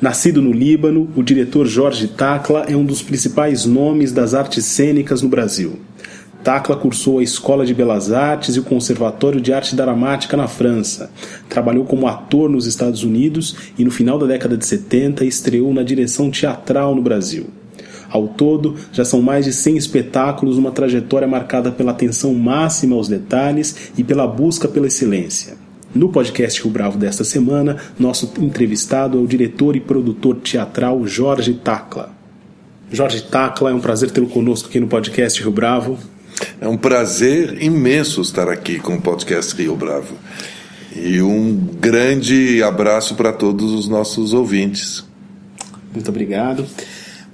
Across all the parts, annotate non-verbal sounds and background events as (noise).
Nascido no Líbano, o diretor Jorge Tacla é um dos principais nomes das artes cênicas no Brasil. Tacla cursou a Escola de Belas Artes e o Conservatório de Arte Dramática na França. Trabalhou como ator nos Estados Unidos e no final da década de 70 estreou na direção teatral no Brasil. Ao todo, já são mais de 100 espetáculos numa trajetória marcada pela atenção máxima aos detalhes e pela busca pela excelência. No podcast Rio Bravo desta semana, nosso entrevistado é o diretor e produtor teatral Jorge Tacla. Jorge Tacla, é um prazer tê-lo conosco aqui no podcast Rio Bravo. É um prazer imenso estar aqui com o podcast Rio Bravo. E um grande abraço para todos os nossos ouvintes. Muito obrigado.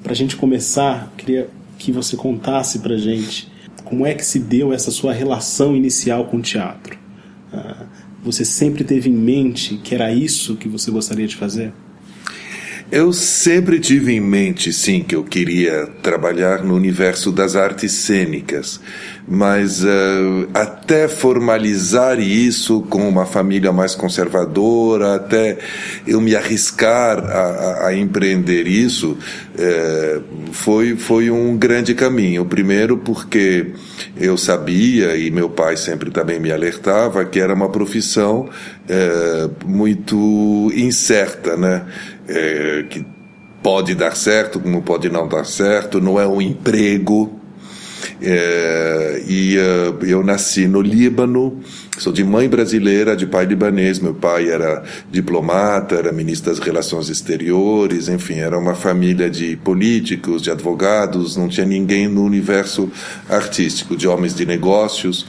Para a gente começar, queria que você contasse para gente como é que se deu essa sua relação inicial com o teatro. Ah, você sempre teve em mente que era isso que você gostaria de fazer? Eu sempre tive em mente, sim, que eu queria trabalhar no universo das artes cênicas, mas uh, até formalizar isso com uma família mais conservadora, até eu me arriscar a, a empreender isso, uh, foi, foi um grande caminho. Primeiro, porque eu sabia, e meu pai sempre também me alertava, que era uma profissão uh, muito incerta, né? Que pode dar certo, como pode não dar certo, não é um emprego é, e uh, eu nasci no Líbano, sou de mãe brasileira, de pai libanês. Meu pai era diplomata, era ministro das Relações Exteriores, enfim, era uma família de políticos, de advogados, não tinha ninguém no universo artístico, de homens de negócios.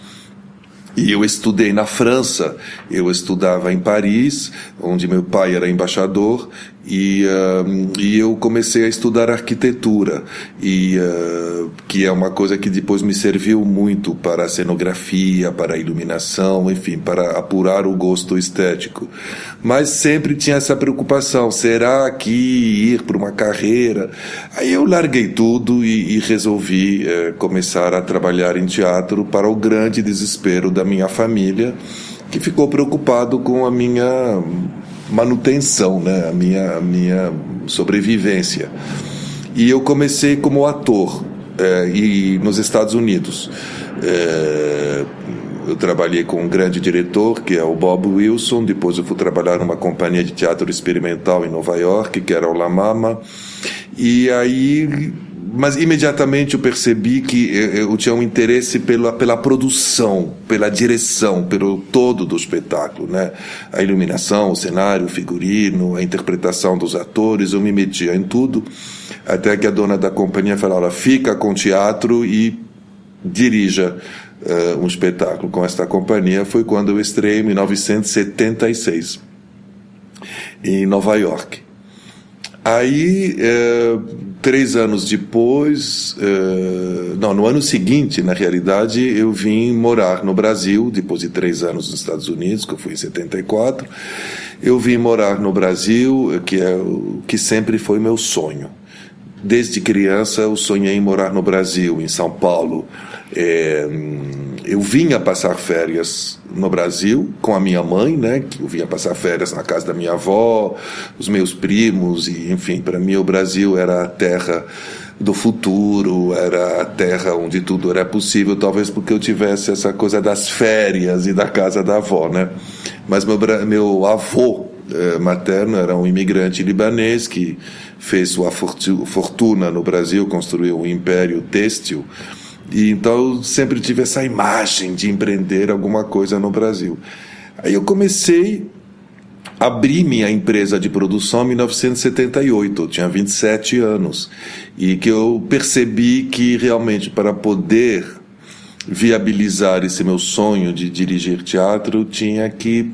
E eu estudei na França, eu estudava em Paris, onde meu pai era embaixador, e, uh, e eu comecei a estudar arquitetura, e, uh, que é uma coisa que depois me serviu muito para a cenografia, para a iluminação, enfim, para apurar o gosto estético. Mas sempre tinha essa preocupação: será que ir para uma carreira? Aí eu larguei tudo e, e resolvi uh, começar a trabalhar em teatro para o grande desespero da minha família, que ficou preocupado com a minha manutenção, né? a, minha, a minha sobrevivência. E eu comecei como ator é, e nos Estados Unidos. É, eu trabalhei com um grande diretor, que é o Bob Wilson. Depois eu fui trabalhar numa companhia de teatro experimental em Nova York, que era o La Mama. E aí mas imediatamente eu percebi que eu tinha um interesse pela, pela produção, pela direção, pelo todo do espetáculo, né? A iluminação, o cenário, o figurino, a interpretação dos atores, eu me metia em tudo, até que a dona da companhia falou: Olha, fica com o teatro e dirija uh, um espetáculo com esta companhia. Foi quando eu estreiei em 1976, em Nova York. Aí, é, três anos depois, é, não, no ano seguinte, na realidade, eu vim morar no Brasil, depois de três anos nos Estados Unidos, que eu fui em 74. Eu vim morar no Brasil, que é o que sempre foi meu sonho. Desde criança, eu sonhei em morar no Brasil, em São Paulo. É, eu vinha passar férias no Brasil com a minha mãe, né? Que eu vinha passar férias na casa da minha avó, os meus primos e, enfim, para mim o Brasil era a terra do futuro, era a terra onde tudo era possível, talvez porque eu tivesse essa coisa das férias e da casa da avó, né? Mas meu, meu avô eh, materno era um imigrante libanês que fez sua fortuna no Brasil, construiu um império têxtil e então eu sempre tive essa imagem de empreender alguma coisa no Brasil. Aí eu comecei a abrir minha empresa de produção em 1978, eu tinha 27 anos, e que eu percebi que realmente para poder viabilizar esse meu sonho de dirigir teatro, tinha que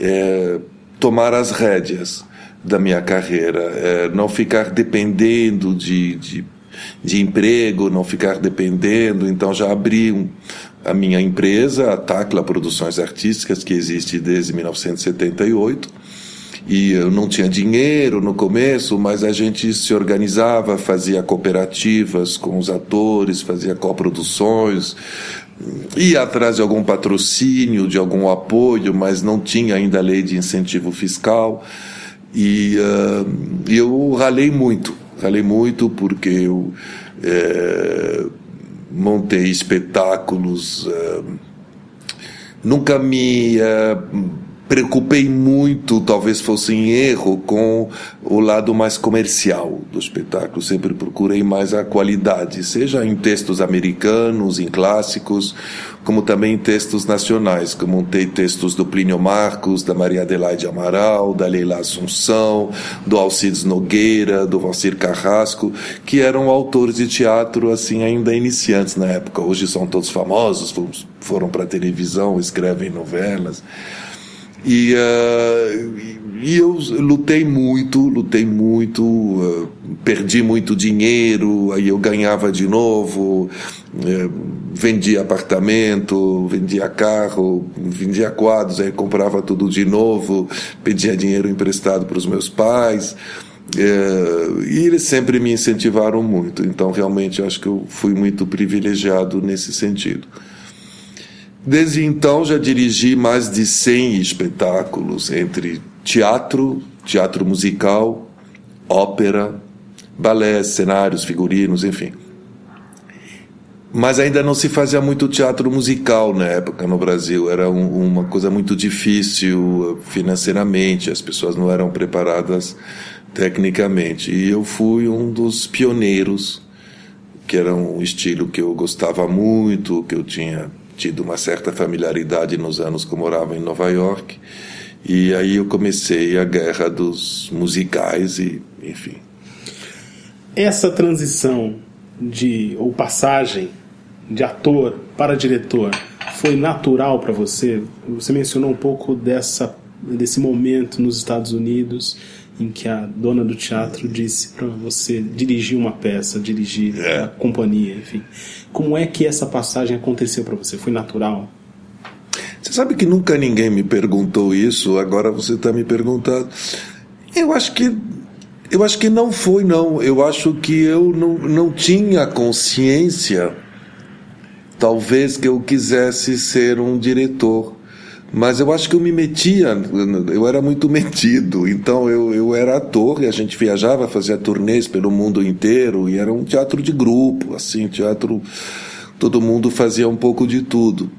é, tomar as rédeas da minha carreira, é, não ficar dependendo de, de de emprego, não ficar dependendo. Então já abri um, a minha empresa, a Tacla Produções Artísticas, que existe desde 1978. E eu não tinha dinheiro no começo, mas a gente se organizava, fazia cooperativas com os atores, fazia coproduções, ia atrás de algum patrocínio, de algum apoio, mas não tinha ainda lei de incentivo fiscal. E uh, eu ralei muito, ralei muito porque eu é, montei espetáculos, uh, nunca me uh, preocupei muito, talvez fosse em erro, com o lado mais comercial do espetáculo. Sempre procurei mais a qualidade, seja em textos americanos, em clássicos, como também em textos nacionais, como montei textos do Plínio Marcos, da Maria Adelaide Amaral, da Leila Assunção, do Alcides Nogueira, do Valcir Carrasco, que eram autores de teatro assim ainda iniciantes na época. Hoje são todos famosos, foram para televisão, escrevem novelas. E, uh, e eu lutei muito, lutei muito, uh, perdi muito dinheiro, aí eu ganhava de novo, uh, vendia apartamento, vendia carro, vendia quadros, aí comprava tudo de novo, pedia dinheiro emprestado para os meus pais. e eles sempre me incentivaram muito, então realmente acho que eu fui muito privilegiado nesse sentido. Desde então já dirigi mais de 100 espetáculos entre teatro, teatro musical, ópera, balé, cenários, figurinos, enfim. Mas ainda não se fazia muito teatro musical na época no Brasil. Era um, uma coisa muito difícil financeiramente, as pessoas não eram preparadas tecnicamente. E eu fui um dos pioneiros, que era um estilo que eu gostava muito, que eu tinha tido uma certa familiaridade nos anos que eu morava em Nova York. E aí eu comecei a guerra dos musicais e, enfim. Essa transição de ou passagem de ator para diretor foi natural para você? Você mencionou um pouco dessa desse momento nos Estados Unidos em que a dona do teatro disse para você dirigir uma peça, dirigir é. a companhia, enfim. Como é que essa passagem aconteceu para você? Foi natural? Você sabe que nunca ninguém me perguntou isso, agora você está me perguntando. Eu acho que eu acho que não foi não. Eu acho que eu não, não tinha consciência talvez que eu quisesse ser um diretor mas eu acho que eu me metia, eu era muito (laughs) metido, então eu, eu era ator e a gente viajava, fazia turnês pelo mundo inteiro e era um teatro de grupo, assim, teatro, todo mundo fazia um pouco de tudo.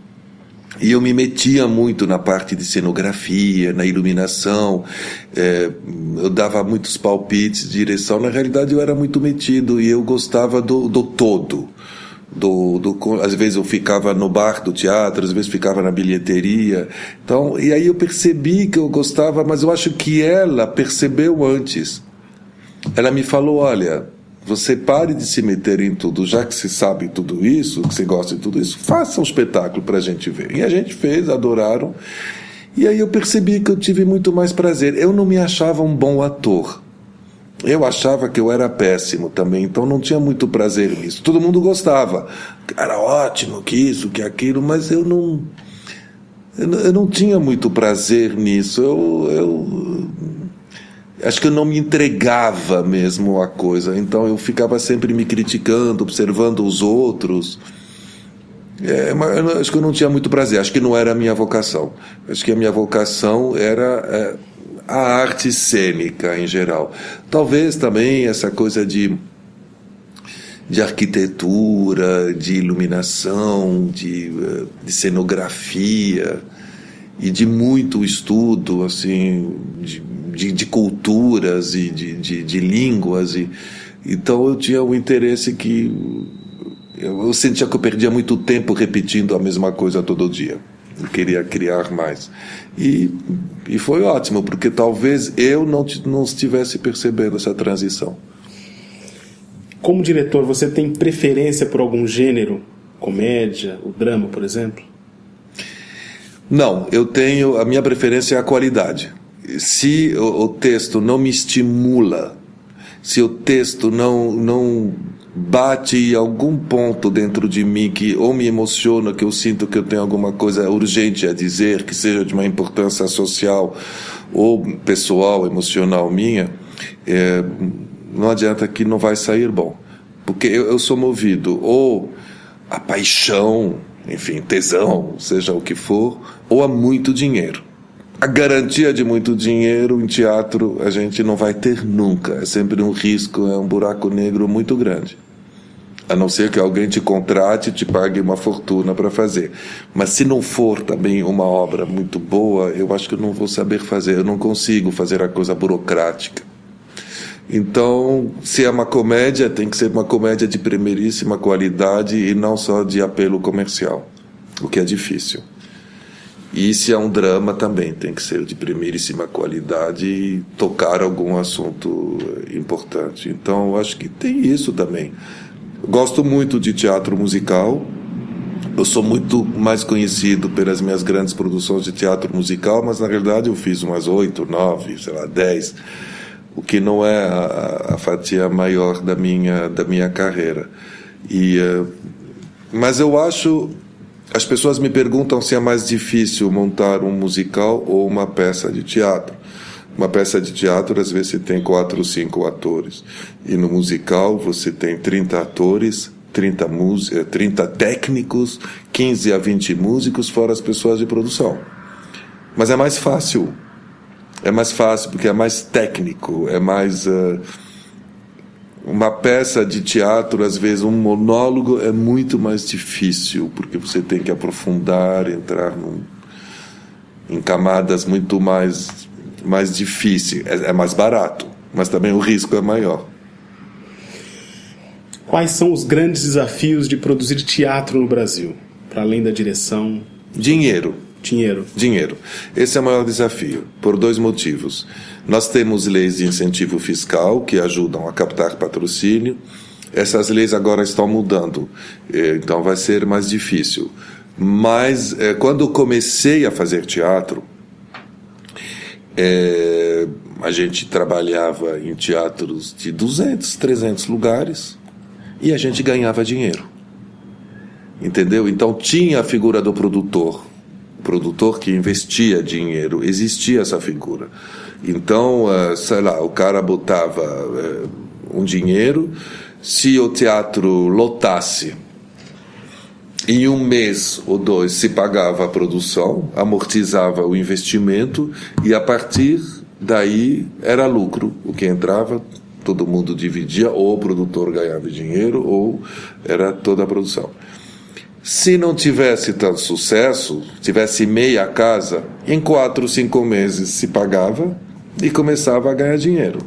E eu me metia muito na parte de cenografia, na iluminação, é, eu dava muitos palpites de direção. Na realidade, eu era muito metido e eu gostava do, do todo do, do, às vezes eu ficava no bar do teatro, às vezes ficava na bilheteria. Então, e aí eu percebi que eu gostava, mas eu acho que ela percebeu antes. Ela me falou: olha, você pare de se meter em tudo, já que você sabe tudo isso, que você gosta de tudo isso, faça um espetáculo para a gente ver. E a gente fez, adoraram. E aí eu percebi que eu tive muito mais prazer. Eu não me achava um bom ator. Eu achava que eu era péssimo também, então não tinha muito prazer nisso. Todo mundo gostava, era ótimo, que isso, que aquilo, mas eu não. Eu não tinha muito prazer nisso. Eu, eu acho que eu não me entregava mesmo à coisa. Então eu ficava sempre me criticando, observando os outros. É, mas acho que eu não tinha muito prazer. Acho que não era a minha vocação. Acho que a minha vocação era é, a arte cênica em geral. Talvez também essa coisa de, de arquitetura, de iluminação, de, eh, de cenografia e de muito estudo assim de, de, de culturas e de, de, de, línguas e então eu tinha um interesse que eu sentia que eu perdia muito tempo repetindo a mesma coisa todo dia eu queria criar mais. E, e foi ótimo, porque talvez eu não, não estivesse percebendo essa transição. Como diretor, você tem preferência por algum gênero? Comédia, o drama, por exemplo? Não, eu tenho. A minha preferência é a qualidade. Se o, o texto não me estimula, se o texto não, não bate algum ponto dentro de mim que ou me emociona, que eu sinto que eu tenho alguma coisa urgente a dizer, que seja de uma importância social ou pessoal, emocional minha, é, não adianta que não vai sair bom. Porque eu, eu sou movido ou a paixão, enfim, tesão, seja o que for, ou a muito dinheiro. A garantia de muito dinheiro em teatro a gente não vai ter nunca. É sempre um risco, é um buraco negro muito grande. A não ser que alguém te contrate e te pague uma fortuna para fazer. Mas se não for também uma obra muito boa, eu acho que eu não vou saber fazer. Eu não consigo fazer a coisa burocrática. Então, se é uma comédia, tem que ser uma comédia de primeiríssima qualidade e não só de apelo comercial, o que é difícil. E se é um drama também, tem que ser de primeiríssima qualidade e tocar algum assunto importante. Então, eu acho que tem isso também. Gosto muito de teatro musical. Eu sou muito mais conhecido pelas minhas grandes produções de teatro musical, mas na realidade eu fiz umas oito, nove, sei lá, dez o que não é a, a fatia maior da minha da minha carreira. E uh, mas eu acho as pessoas me perguntam se é mais difícil montar um musical ou uma peça de teatro. Uma peça de teatro, às vezes, tem quatro ou cinco atores. E no musical, você tem 30 atores, 30, 30 técnicos, 15 a 20 músicos, fora as pessoas de produção. Mas é mais fácil é mais fácil porque é mais técnico, é mais uh, uma peça de teatro, às vezes um monólogo é muito mais difícil porque você tem que aprofundar, entrar num, em camadas muito mais mais difíceis. É, é mais barato, mas também o risco é maior. Quais são os grandes desafios de produzir teatro no Brasil, para além da direção? Dinheiro Dinheiro. Dinheiro. Esse é o maior desafio, por dois motivos. Nós temos leis de incentivo fiscal que ajudam a captar patrocínio. Essas leis agora estão mudando, eh, então vai ser mais difícil. Mas eh, quando comecei a fazer teatro, é, a gente trabalhava em teatros de 200, 300 lugares e a gente ganhava dinheiro. Entendeu? Então tinha a figura do produtor produtor que investia dinheiro, existia essa figura. Então, uh, sei lá, o cara botava uh, um dinheiro, se o teatro lotasse, em um mês ou dois se pagava a produção, amortizava o investimento e a partir daí era lucro. O que entrava, todo mundo dividia, ou o produtor ganhava dinheiro, ou era toda a produção. Se não tivesse tanto sucesso, tivesse meia casa, em quatro, cinco meses se pagava e começava a ganhar dinheiro.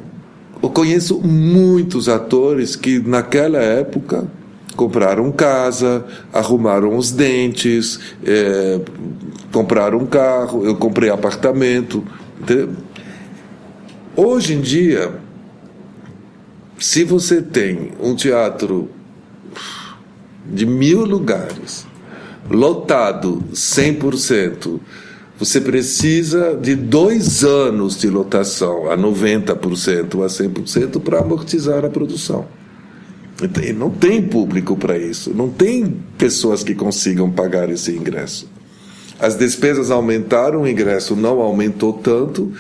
Eu conheço muitos atores que naquela época compraram casa, arrumaram os dentes, é, compraram um carro, eu comprei apartamento. Entendeu? Hoje em dia, se você tem um teatro de mil lugares, lotado 100%, você precisa de dois anos de lotação a 90%, a 100% para amortizar a produção. Não tem público para isso, não tem pessoas que consigam pagar esse ingresso. As despesas aumentaram, o ingresso não aumentou tanto,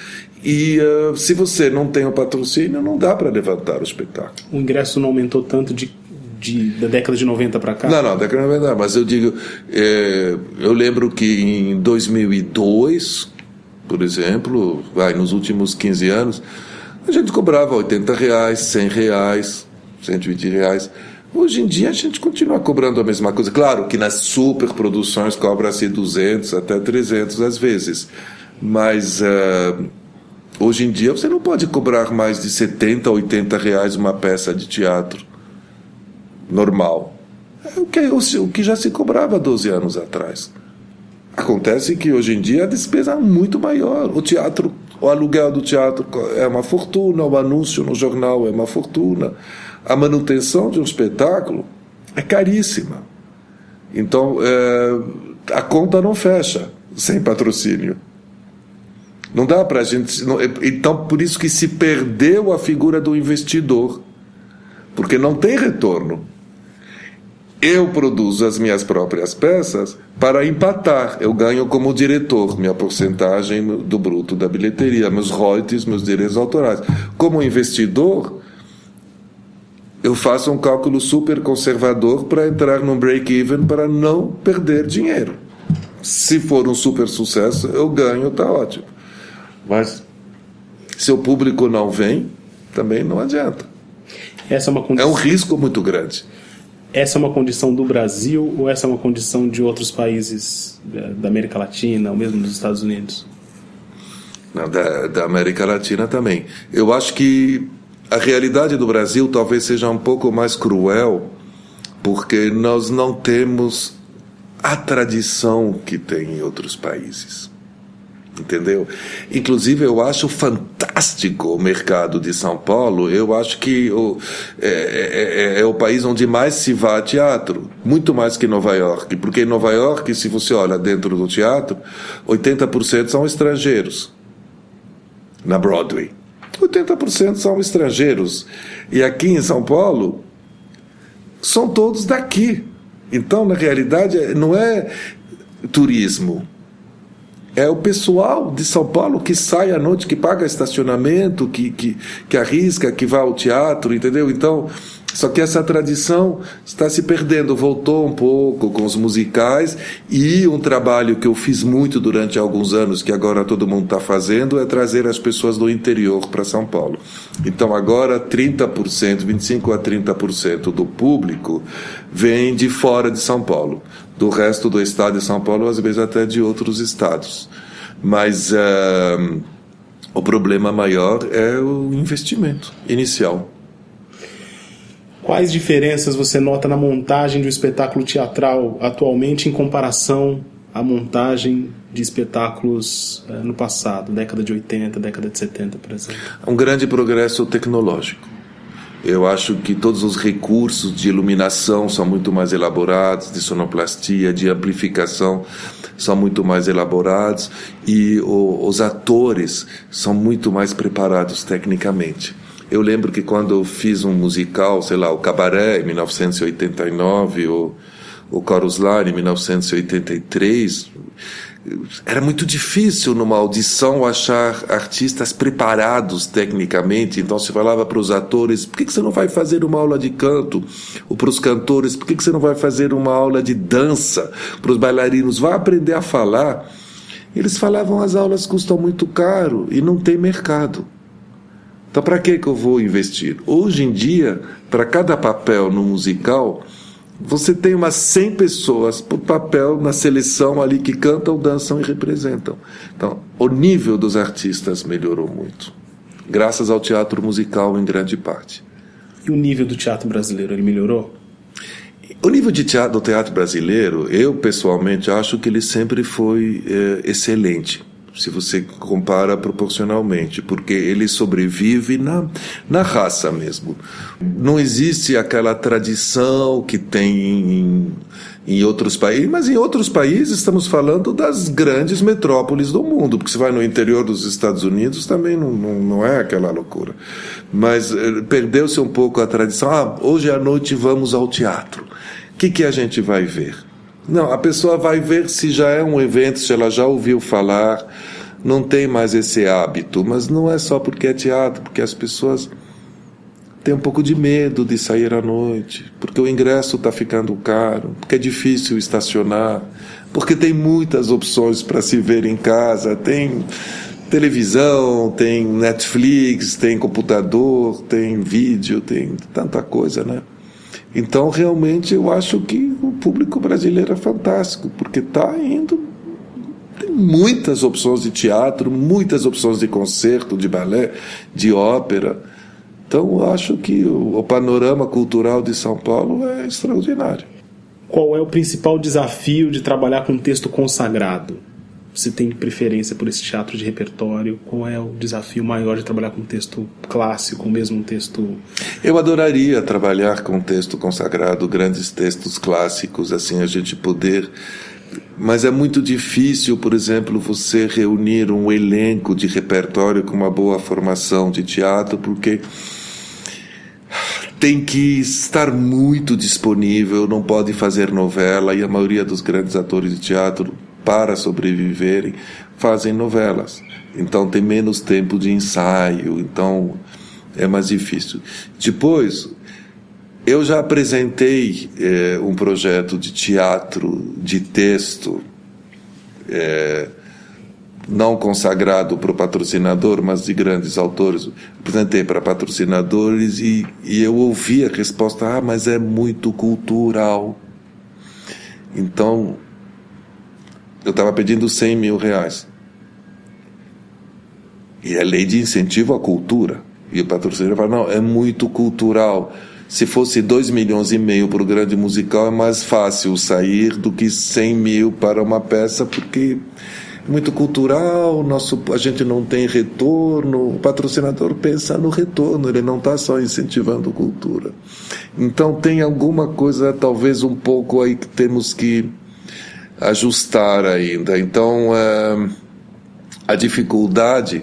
e uh, se você não tem o patrocínio, não dá para levantar o espetáculo. O ingresso não aumentou tanto de de, da década de 90 para cá? Não, não, década de 90, mas eu digo, é, eu lembro que em 2002, por exemplo, vai, nos últimos 15 anos, a gente cobrava 80 reais, 100 reais, 120 reais. Hoje em dia a gente continua cobrando a mesma coisa. Claro que nas superproduções cobra-se 200 até 300 às vezes, mas uh, hoje em dia você não pode cobrar mais de 70, 80 reais uma peça de teatro normal. É o que, o, que já se cobrava 12 anos atrás. Acontece que hoje em dia a despesa é muito maior. O teatro, o aluguel do teatro é uma fortuna, o anúncio no jornal é uma fortuna, a manutenção de um espetáculo é caríssima. Então é, a conta não fecha sem patrocínio. Não dá para a gente. Não, então por isso que se perdeu a figura do investidor porque não tem retorno. Eu produzo as minhas próprias peças para empatar. Eu ganho como diretor minha porcentagem do bruto da bilheteria, meus royalties, meus direitos autorais. Como investidor, eu faço um cálculo super conservador para entrar num break-even para não perder dinheiro. Se for um super sucesso, eu ganho, está ótimo. Mas se o público não vem, também não adianta. Essa é uma condição... É um risco muito grande. Essa é uma condição do Brasil ou essa é uma condição de outros países da América Latina ou mesmo dos Estados Unidos? Não, da, da América Latina também. Eu acho que a realidade do Brasil talvez seja um pouco mais cruel, porque nós não temos a tradição que tem em outros países entendeu? Inclusive, eu acho fantástico o mercado de São Paulo. Eu acho que o, é, é, é, é, o país onde mais se vá a teatro, muito mais que Nova York. Porque em Nova York, se você olha dentro do teatro, 80% são estrangeiros na Broadway. 80% são estrangeiros. E aqui em São Paulo, são todos daqui. Então, na realidade, não é turismo é o pessoal de São Paulo que sai à noite, que paga estacionamento, que, que, que arrisca, que vai ao teatro, entendeu? Então, só que essa tradição está se perdendo, voltou um pouco com os musicais e um trabalho que eu fiz muito durante alguns anos, que agora todo mundo está fazendo, é trazer as pessoas do interior para São Paulo. Então agora 30%, 25% a 30% do público vem de fora de São Paulo do resto do estado de São Paulo, às vezes até de outros estados. Mas uh, o problema maior é o investimento inicial. Quais diferenças você nota na montagem de um espetáculo teatral atualmente em comparação à montagem de espetáculos uh, no passado, década de 80, década de 70, por exemplo? Um grande progresso tecnológico eu acho que todos os recursos de iluminação são muito mais elaborados, de sonoplastia, de amplificação são muito mais elaborados e o, os atores são muito mais preparados tecnicamente. Eu lembro que quando eu fiz um musical, sei lá, o Cabaré em 1989 ou o Coruslar em 1983, era muito difícil numa audição achar artistas preparados tecnicamente. Então se falava para os atores: por que, que você não vai fazer uma aula de canto? Ou para os cantores: por que, que você não vai fazer uma aula de dança? Para os bailarinos: vá aprender a falar. Eles falavam: as aulas custam muito caro e não tem mercado. Então, para que, que eu vou investir? Hoje em dia, para cada papel no musical, você tem umas 100 pessoas por papel na seleção ali que cantam, dançam e representam. Então, o nível dos artistas melhorou muito, graças ao teatro musical em grande parte. E o nível do teatro brasileiro, ele melhorou? O nível de teatro, do teatro brasileiro, eu pessoalmente acho que ele sempre foi é, excelente se você compara proporcionalmente, porque ele sobrevive na, na raça mesmo. Não existe aquela tradição que tem em, em outros países, mas em outros países estamos falando das grandes metrópoles do mundo, porque se vai no interior dos Estados Unidos também não, não, não é aquela loucura. Mas eh, perdeu-se um pouco a tradição. Ah, hoje à noite vamos ao teatro. O que, que a gente vai ver? Não, a pessoa vai ver se já é um evento, se ela já ouviu falar, não tem mais esse hábito, mas não é só porque é teatro, porque as pessoas têm um pouco de medo de sair à noite, porque o ingresso está ficando caro, porque é difícil estacionar, porque tem muitas opções para se ver em casa, tem televisão, tem Netflix, tem computador, tem vídeo, tem tanta coisa, né? Então, realmente, eu acho que público brasileiro é fantástico, porque está indo. Tem muitas opções de teatro, muitas opções de concerto, de balé, de ópera. Então, acho que o, o panorama cultural de São Paulo é extraordinário. Qual é o principal desafio de trabalhar com texto consagrado? Você tem preferência por esse teatro de repertório? Qual é o desafio maior de trabalhar com texto clássico, mesmo um texto. Eu adoraria trabalhar com texto consagrado, grandes textos clássicos, assim, a gente poder. Mas é muito difícil, por exemplo, você reunir um elenco de repertório com uma boa formação de teatro, porque tem que estar muito disponível, não pode fazer novela, e a maioria dos grandes atores de teatro, para sobreviverem, fazem novelas. Então tem menos tempo de ensaio, então é mais difícil. Depois, eu já apresentei é, um projeto de teatro, de texto, é, não consagrado para o patrocinador, mas de grandes autores. Apresentei para patrocinadores e, e eu ouvi a resposta: ah, mas é muito cultural. Então, eu estava pedindo 100 mil reais. E é lei de incentivo à cultura. E o patrocinador fala: não, é muito cultural. Se fosse 2 milhões e meio para o grande musical, é mais fácil sair do que 100 mil para uma peça, porque muito cultural, nosso, a gente não tem retorno. O patrocinador pensa no retorno, ele não está só incentivando cultura. Então tem alguma coisa, talvez um pouco aí que temos que ajustar ainda. Então é, a dificuldade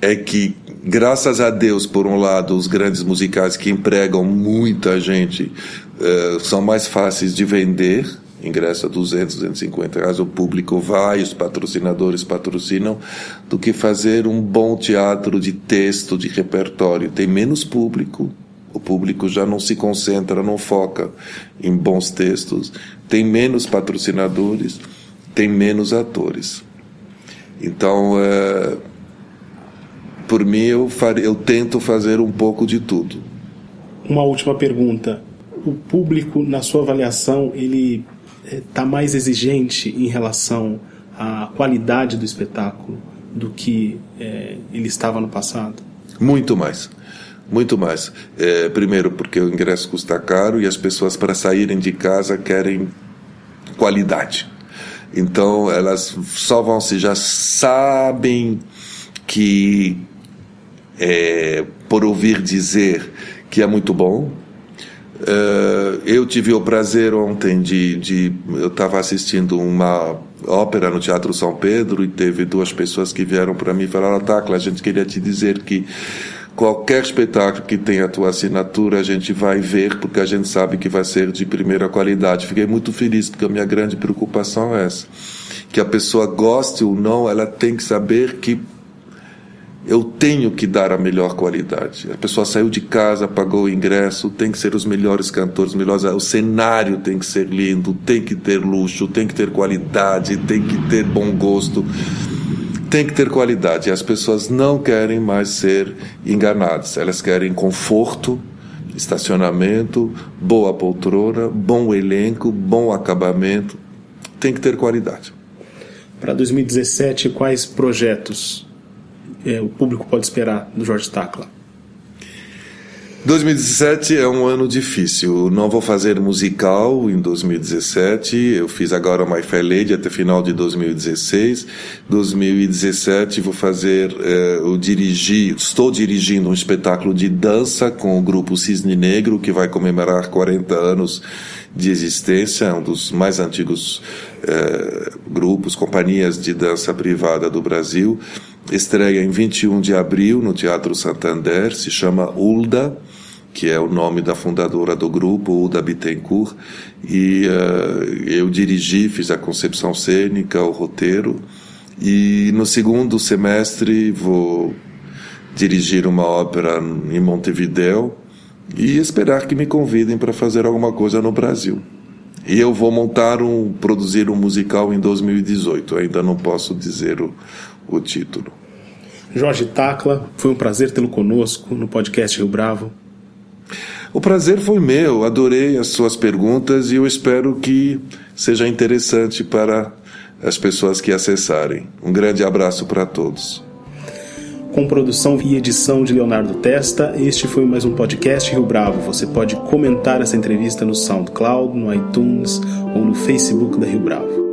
é que, graças a Deus, por um lado, os grandes musicais que empregam muita gente é, são mais fáceis de vender ingresso a 200, 250 reais, o público vai, os patrocinadores patrocinam, do que fazer um bom teatro de texto, de repertório. Tem menos público, o público já não se concentra, não foca em bons textos, tem menos patrocinadores, tem menos atores. Então, é, por mim, eu, eu tento fazer um pouco de tudo. Uma última pergunta. O público, na sua avaliação, ele está mais exigente em relação à qualidade do espetáculo do que é, ele estava no passado? Muito mais. Muito mais. É, primeiro, porque o ingresso custa caro e as pessoas, para saírem de casa, querem qualidade. Então, elas só vão se já sabem que, é, por ouvir dizer que é muito bom, Uh, eu tive o prazer ontem de. de eu estava assistindo uma ópera no Teatro São Pedro e teve duas pessoas que vieram para mim e falaram: Tacla, a gente queria te dizer que qualquer espetáculo que tenha a tua assinatura a gente vai ver porque a gente sabe que vai ser de primeira qualidade. Fiquei muito feliz porque a minha grande preocupação é essa. Que a pessoa goste ou não, ela tem que saber que eu tenho que dar a melhor qualidade. A pessoa saiu de casa, pagou o ingresso, tem que ser os melhores cantores, melhores, o cenário tem que ser lindo, tem que ter luxo, tem que ter qualidade, tem que ter bom gosto, tem que ter qualidade. As pessoas não querem mais ser enganadas, elas querem conforto, estacionamento, boa poltrona, bom elenco, bom acabamento, tem que ter qualidade. Para 2017, quais projetos é, o público pode esperar do Jorge Tacla? 2017 é um ano difícil. Não vou fazer musical em 2017. Eu fiz agora My Fair Lady até final de 2016. 2017 vou fazer, eh, eu dirigi, estou dirigindo um espetáculo de dança com o grupo Cisne Negro que vai comemorar 40 anos de existência, um dos mais antigos eh, grupos, companhias de dança privada do Brasil. Estreia em 21 de abril no Teatro Santander, se chama Ulda, que é o nome da fundadora do grupo, Ulda Bittencourt, e uh, eu dirigi, fiz a concepção cênica, o roteiro, e no segundo semestre vou dirigir uma ópera em Montevideo e esperar que me convidem para fazer alguma coisa no Brasil. E eu vou montar um, produzir um musical em 2018. Ainda não posso dizer o, o título. Jorge Tacla, foi um prazer tê-lo conosco no podcast Rio Bravo. O prazer foi meu, adorei as suas perguntas e eu espero que seja interessante para as pessoas que acessarem. Um grande abraço para todos. Com produção e edição de Leonardo Testa, este foi mais um podcast Rio Bravo. Você pode comentar essa entrevista no SoundCloud, no iTunes ou no Facebook da Rio Bravo.